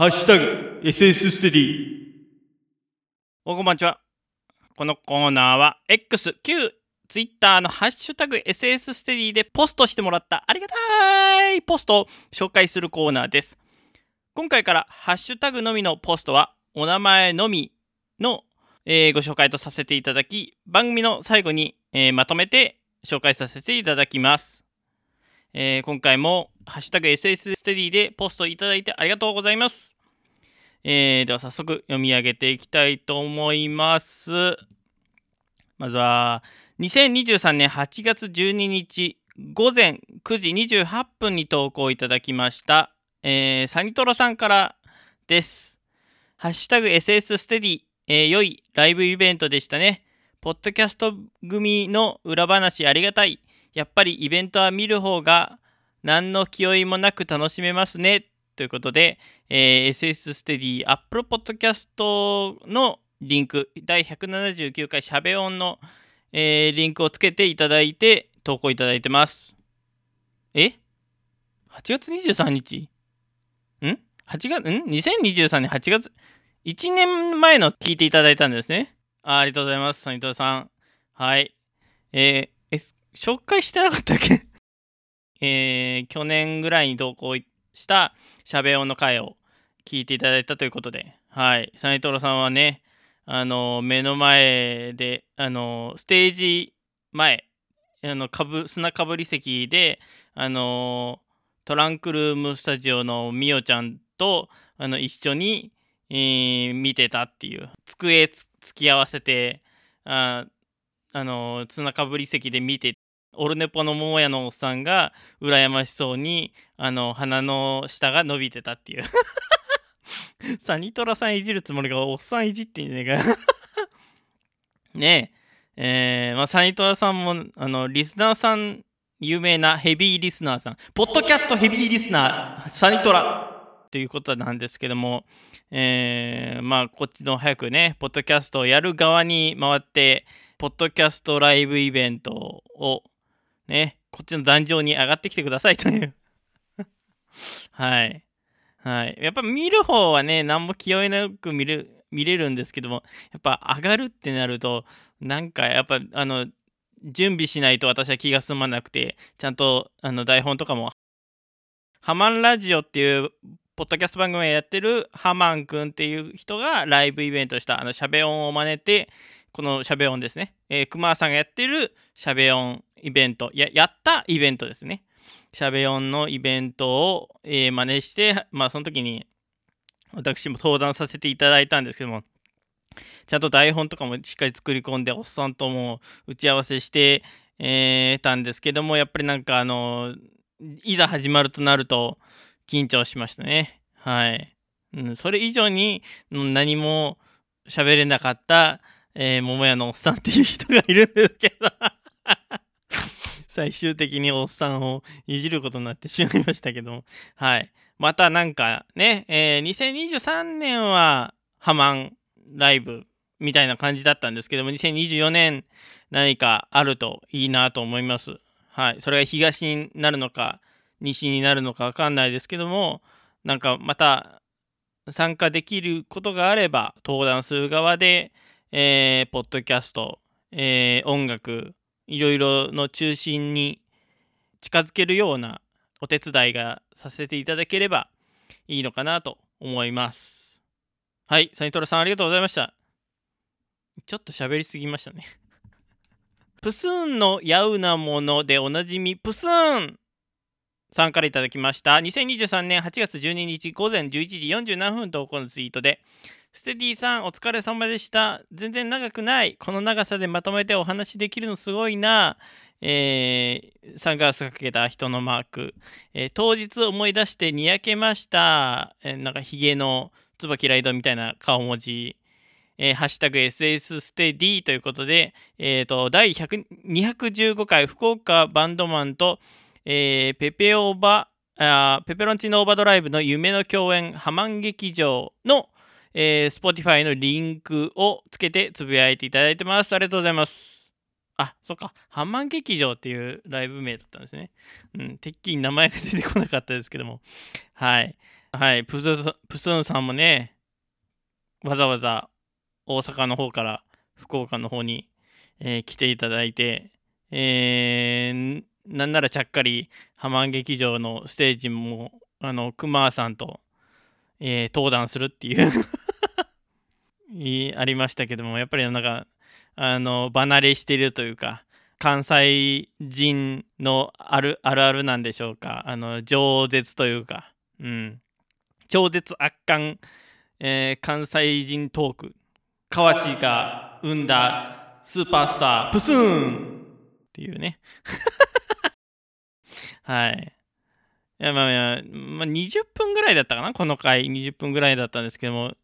ハッシュタグ SS ステディおこんばんちは。このコーナーは X、Q、Twitter のハッシュタグ SS ステディでポストしてもらったありがたいポストを紹介するコーナーです。今回からハッシュタグのみのポストはお名前のみの、えーご紹介とさせていただき、番組の最後に、えーまとめて紹介させていただきます。えー今回もハッシュタグ SS ステディでポストいただいてありがとうございます。えーでは早速読み上げていきたいと思います。まずは2023年8月12日午前9時28分に投稿いただきました、えーサニトロさんからです。ハッシュタグ SS ステディ、えー良いライブイベントでしたね。ポッドキャスト組の裏話ありがたい。やっぱりイベントは見る方が何の気負いもなく楽しめますね。ということで、えー SS ステディ、Apple Podcast のリンク、第179回しゃべ音の、えーリンクをつけていただいて投稿いただいてます。え ?8 月23日？ん ?8 月、ん ?2023 年8月、1年前の聞いていただいたんですね。あありがとうございます、サニトさん。はい。えー紹介してなかったっけ？えー去年ぐらいに投稿したしゃべ音の回を聞いていただいたということで、はい。サニトラさんはね、あの、目の前で、あの、ステージ前、あの、かぶ、砂かぶり席で、あの、トランクルームスタジオのみおちゃんと、あの、一緒に、えー見てたっていう、机つ突き合わせて、ああの、砂かぶり席で見て、オルネポの桃屋のおっさんが羨ましそうにあの鼻の下が伸びてたっていう。サニトラさんいじるつもりがおっさんいじってんじゃねえか ねえ。えーまあ、サニトラさんもあのリスナーさん有名なヘビーリスナーさん。ポッドキャストヘビーリスナーサニトラ。ということなんですけども、えーまあこっちの早くねポッドキャストをやる側に回ってポッドキャストライブイベントをね、こっちの壇上に上がってきてくださいという。はい。はい。やっぱ見る方はね、何も気負いなく見る見れるんですけども、やっぱ上がるってなると、なんかやっぱ、あの、準備しないと私は気が済まなくて、ちゃんとあの台本とかも、ハマンラジオっていうポッドキャスト番組をやってるハマンくんっていう人がライブイベントしたあのしゃべ音を真似て、このしゃべ音ですね。えー、熊さんがやってるしゃべ音イベント、ややったイベントですね。しゃべ音のイベントを、えー真似して、まあその時に私も登壇させていただいたんですけども、ちゃんと台本とかもしっかり作り込んで、おっさんとも打ち合わせして、えーたんですけども、やっぱりなんかあの、いざ始まるとなると緊張しましたね。はい。うん、それ以上にうん何も喋れなかった、えー桃屋のおっさんっていう人がいるんですけど。最終的におっさんをいじることになってしまいましたけども。はい。またなんかね、えー2023年はハマンライブみたいな感じだったんですけども2024年何かあるといいなと思います。はい。それが東になるのか西になるのか分かんないですけどもなんかまた参加できることがあれば登壇する側でえーポッドキャスト、えー音楽いろいろの中心に近づけるようなお手伝いがさせていただければいいのかなと思います。はいサニトラさんありがとうございました。ちょっと喋りすぎましたね。プスーンのやうなものでおなじみプスーン。さんからいただきました。2023年8月12日午前11時47分投稿のツイートでステディさんお疲れ様でした。全然長くない。この長さでまとめてお話できるのすごいな。えーサングラスかけた人のマーク、えー当日思い出してにやけました、えーなんかヒゲの椿ライドみたいな顔文字。えーハッシュタグ SS ステディということで、えー、と第215回福岡バンドマンと、えーペペオバあペペロンチーノオーバードライブの夢の共演ハマン劇場の、えー、Spotify のリンクをつけてつぶやいていただいてます。ありがとうございます。あ、そっか。ハマン劇場っていうライブ名だったんですね。うん、てっきり名前が出てこなかったですけども。はい。はい、プスンさんもね、わざわざ大阪の方から福岡の方に、えー来ていただいて、えーなんならちゃっかり浜劇場のステージも、あの、熊さんと、えー登壇するっていう ありましたけども、やっぱりなんか、あの、離れしてるというか、関西人のあるあるあるなんでしょうか。あの、饒舌というか、うん。超絶圧巻、えー関西人トーク。河内が生んだスーパースター、プスーンっていうね。はい。いやまあいや、まあ、20分ぐらいだったかな、この回。20分ぐらいだったんですけども、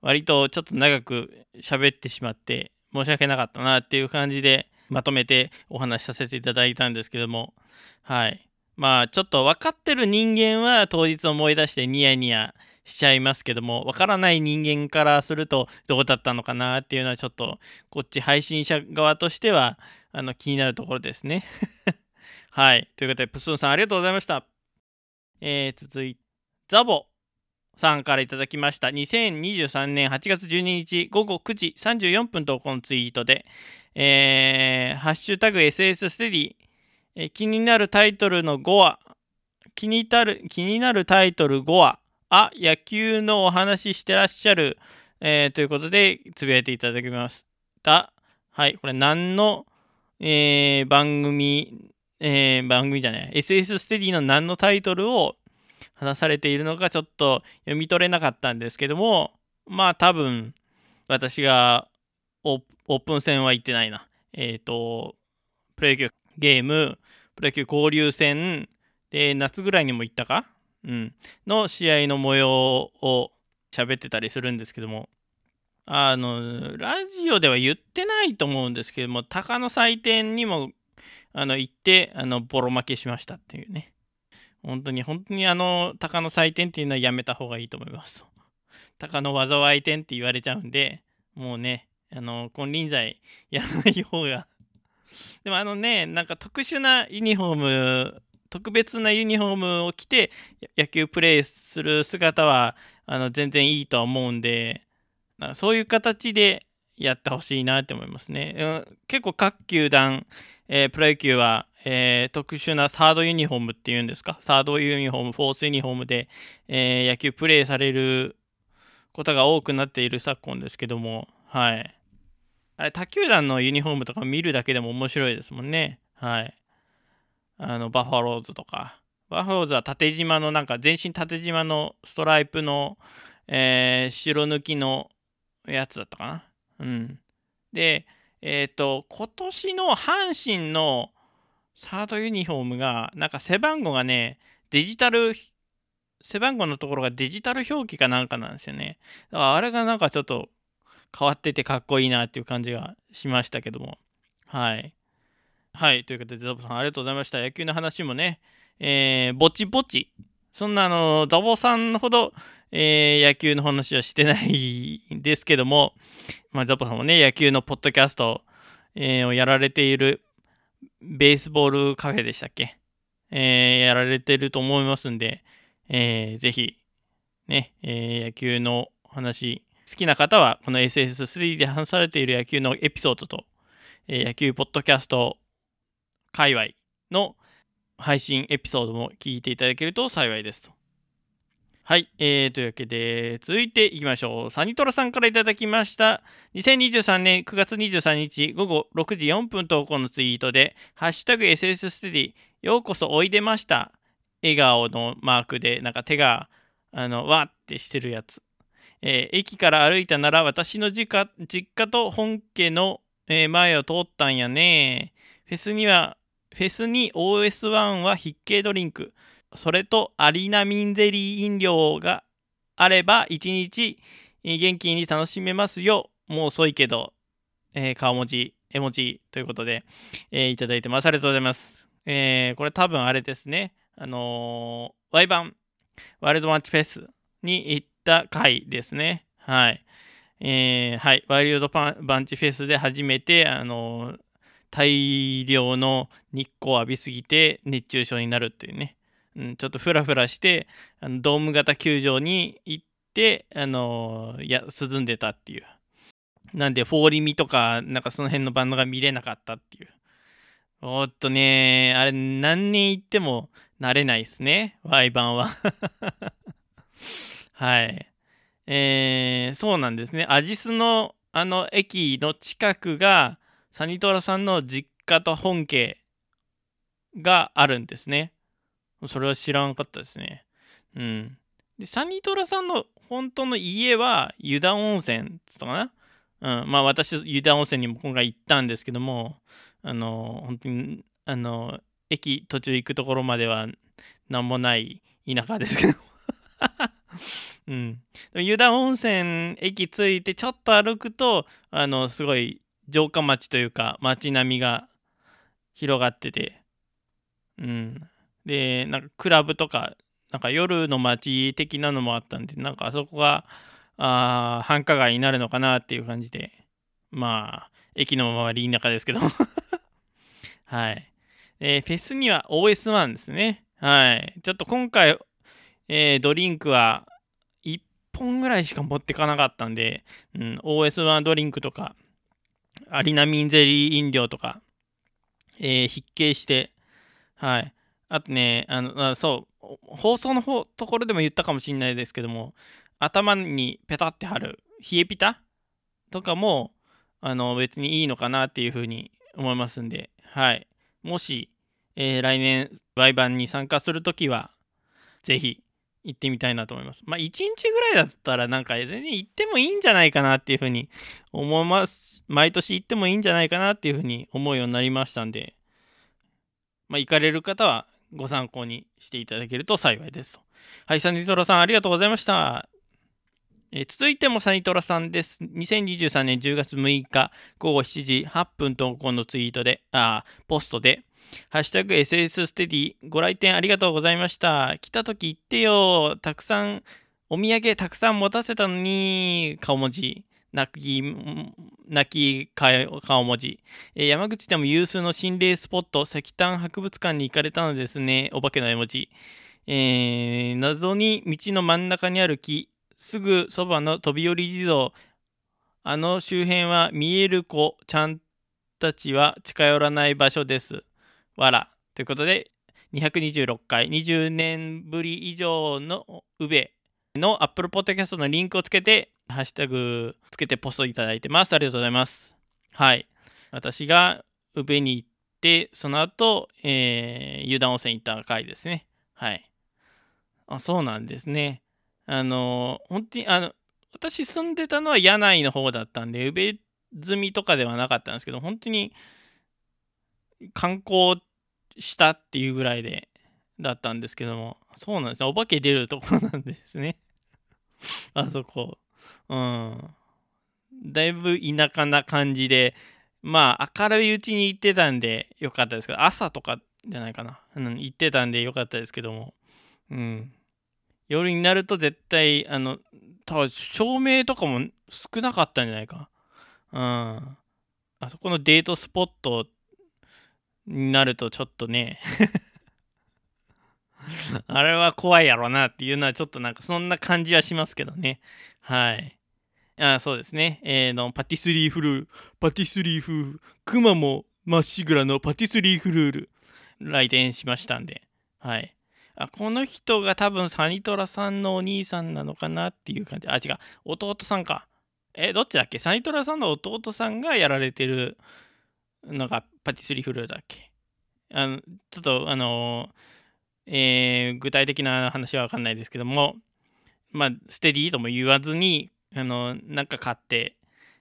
割とちょっと長く喋ってしまって、申し訳なかったなっていう感じで、まとめてお話しさせていただいたんですけども、はい。まあ、ちょっと分かってる人間は当日思い出してニヤニヤしちゃいますけども、分からない人間からするとどうだったのかなっていうのはちょっと、こっち配信者側としては、あの、気になるところですね。はい。ということで、プスンさんありがとうございました。えー、続いて、ザボさんからいただきました。2023年8月12日午後9時34分投稿のツイートで、えー、ハッシュタグ SS ステディ、えー気になるタイトルの5話、気になる気になるタイトル5話、あ、野球のお話ししてらっしゃる、えーということで、つぶやいていただきました。はい、これ何の、えー番組、えー番組じゃない、SS ステディの何のタイトルを話されているのかちょっと読み取れなかったんですけども、まあ多分、私がオープン戦は行ってないな。えっ、と、プロ野球ゲーム、プロ野球交流戦、で、夏ぐらいにも行ったか？うん。の試合の模様を喋ってたりするんですけども、あの、ラジオでは言ってないと思うんですけども、鷹の祭典にも、あの、行って、あの、ボロ負けしましたっていうね。本当に、本当にあの、鷹の祭典っていうのはやめた方がいいと思います。鷹の災い点って言われちゃうんで、もうね、あの、金輪際やらない方が。でもあのね、なんか特殊なユニフォーム、特別なユニフォームを着て野球プレーする姿はあの全然いいとは思うんで、そういう形でやってほしいなって思いますね。うん結構各球団、えープロ野球は、えー特殊なサードユニフォームっていうんですか、サードユニフォーム、フォースユニフォームで、えー野球プレーされることが多くなっている昨今ですけども、はい。あれ、他球団のユニフォームとか見るだけでも面白いですもんね。はい。あの、バファローズとか。バファローズは縦縞の、なんか全身縦縞のストライプの、えー白抜きのやつだったかな？うん。で、えっ、と、今年の阪神のサードユニフォームが、なんか背番号がね、デジタル、背番号のところがデジタル表記かなんかなんですよね。だからあれがなんかちょっと変わっててかっこいいなっていう感じがしましたけども。はい。はい。ということで、ザボさんありがとうございました。野球の話もね、えーぼちぼち。そんなあの、ザボさんほど、えー野球の話はしてないんですけども、まあ、ザボさんもね、野球のポッドキャスト、をやられているベースボールカフェでしたっけ、えーやられてると思いますんで、えーぜひ、ね、えー野球の話、好きな方は、この SS3 で話されている野球のエピソードと、えー野球ポッドキャスト界隈の配信エピソードも聞いていただけると幸いですと。はい、えー、というわけで、続いていきましょう。サニトラさんからいただきました。2023年9月23日午後6時4分投稿のツイートで、ハッシュタグ SS ステディ、ようこそおいでました。笑顔のマークで、なんか手が、あの、わってしてるやつ。えー駅から歩いたなら私の実家実家と本家の、前を通ったんやね。フェスには、フェスに OS1 は筆形ドリンク、それとアリナミンゼリー飲料があれば一日元気に楽しめますよ。もう遅いけど、えー顔文字、絵文字ということで、えーいただいてます。ありがとうございます。えーこれ多分あれですね。あのー、ワイバン、ワイルドマッチフェスに行った回ですね。はい。えーはい。ワイルドパンバンチフェスで初めて、あのー大量の日光を浴びすぎて熱中症になるっていうね。ん、ちょっとフラフラしてあのドーム型球場に行って、あのや涼んでたっていう。なんでフォーリミとかなんかその辺のバンドが見れなかったっていう。おっとねあれ何年行っても慣れないですね。Y 版は。はい。えー、そうなんですね。アジスのあの駅の近くがサニトラさんの実家と本家があるんですね。それは知らんかったですね。うん。でサニトラさんの本当の家は湯田温泉っつったかな。うん、まあ私湯田温泉にも今回行ったんですけどもあの本当にあの駅途中行くところまでは何もない田舎ですけど うん。湯田温泉駅着いてちょっと歩くとあのすごい城下町というか街並みが広がってて。うん。でなんかクラブとかなんか夜の街的なのもあったんでなんかあそこがあー繁華街になるのかなっていう感じでまあ駅の周り田舎ですけど。はい、えフェスには OS1 ですね。はい。ちょっと今回、えードリンクは1本ぐらいしか持ってかなかったんで、うん、OS1 ドリンクとかアリナミンゼリー飲料とか、えー筆記してはい。あとねあのあそう放送の方ところでも言ったかもしれないですけども頭にペタって貼る冷えピタ？とかもあの別にいいのかなっていうふうに思いますんで、はい、もし、えー来年 Y 版に参加するときはぜひ行ってみたいなと思います。まあ1日ぐらいだったらなんか全然行ってもいいんじゃないかなっていうふうに思います。毎年行ってもいいんじゃないかなっていうふうに思うようになりましたんで、まあ行かれる方はご参考にしていただけると幸いですと。はい、サニトラさんありがとうございました。え続いてもサニトラさんです。2023年10月6日午後7時8分投稿のツイートで、あポストで、ハッシュタグ SS ステディご来店ありがとうございました。来た時言ってよ。たくさん、お土産たくさん持たせたのに、顔文字。泣き、泣き顔文字、えー山口でも有数の心霊スポット、石炭博物館に行かれたのですね。お化けの絵文字。えー謎に道の真ん中にある木、すぐそばの飛び降り地蔵、あの周辺は見える子ちゃんたちは近寄らない場所です。わら。ということで、226回、20年ぶり以上の宇部の Apple Podcast のリンクをつけて、ハッシュタグつけてポストいただいてます。ありがとうございます。はい。私が宇部に行って、その後、えー、湯田温泉行った回ですね。はい。あ、そうなんですね。あの、本当に、あの、私住んでたのは柳井の方だったんで、宇部済みとかではなかったんですけど、本当に観光したっていうぐらいで、だったんですけども、そうなんですね。お化け出るところなんですね。あそこ。うん。だいぶ田舎な感じで、まあ明るいうちに行ってたんでよかったですけど、朝とかじゃないかな。うん、行ってたんでよかったですけども、うん。夜になると絶対、あの、多分照明とかも少なかったんじゃないか。うん。あそこのデートスポットになるとちょっとね、あれは怖いやろなっていうのはちょっとなんかそんな感じはしますけどね。はい。あそうですね。えーの、パティスリーフルール、パティスリーフルール、クマもまっしぐらのパティスリーフルール、来店しましたんで。はい。あ、この人が多分サニトラさんのお兄さんなのかなっていう感じ。あ、違う。弟さんか。え、どっちだっけ？サニトラさんの弟さんがやられてるのがパティスリーフルールだっけ？あの、ちょっと、あのえー具体的な話は分かんないですけども、まあ、ステディとも言わずに、あの、なんか買って、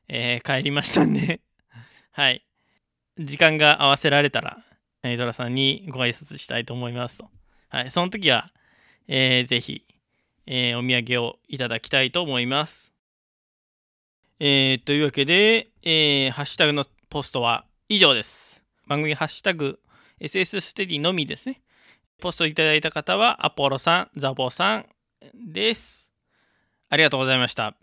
えー帰りましたんで、はい。時間が合わせられたら、えードラさんにご挨拶したいと思いますと。はい。その時は、えーぜひ、えーお土産をいただきたいと思います。えーというわけで、えーハッシュタグのポストは以上です。番組ハッシュタグ SS ステディのみですね。ポストいただいた方はアポロさん、ザボさんです。ありがとうございました。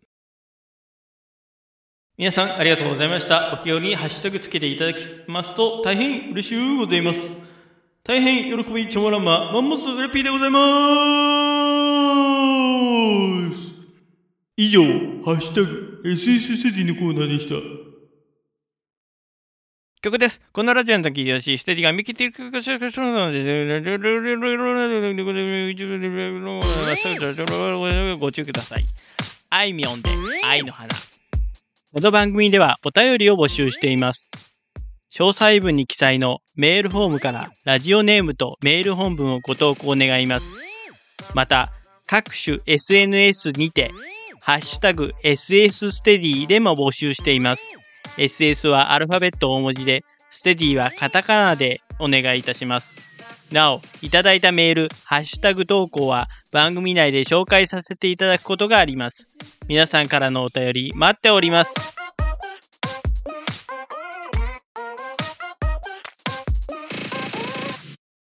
皆さんありがとうございました。お気軽にハッシュタグつけていただきますと大変嬉しゅうございます。大変喜びちょもらんまマンモスレピーでございまーす以上ハッシュタグ SS ステディのコーナーでした曲です。このラジオの時よし、ステディが見切っていくしかしので、ご注意ください。あいみょんです愛の花。この番組ではお便りを募集しています。詳細文に記載のメールフォームからラジオネームとメール本文をご投稿願います。また、各種 SNS にて、ハッシュタグ SS ステディでも募集しています。SS はアルファベット大文字で、ステディはカタカナでお願いいたします。なお、いただいたメール、ハッシュタグ投稿は番組内で紹介させていただくことがあります。皆さんからのお便り待っております。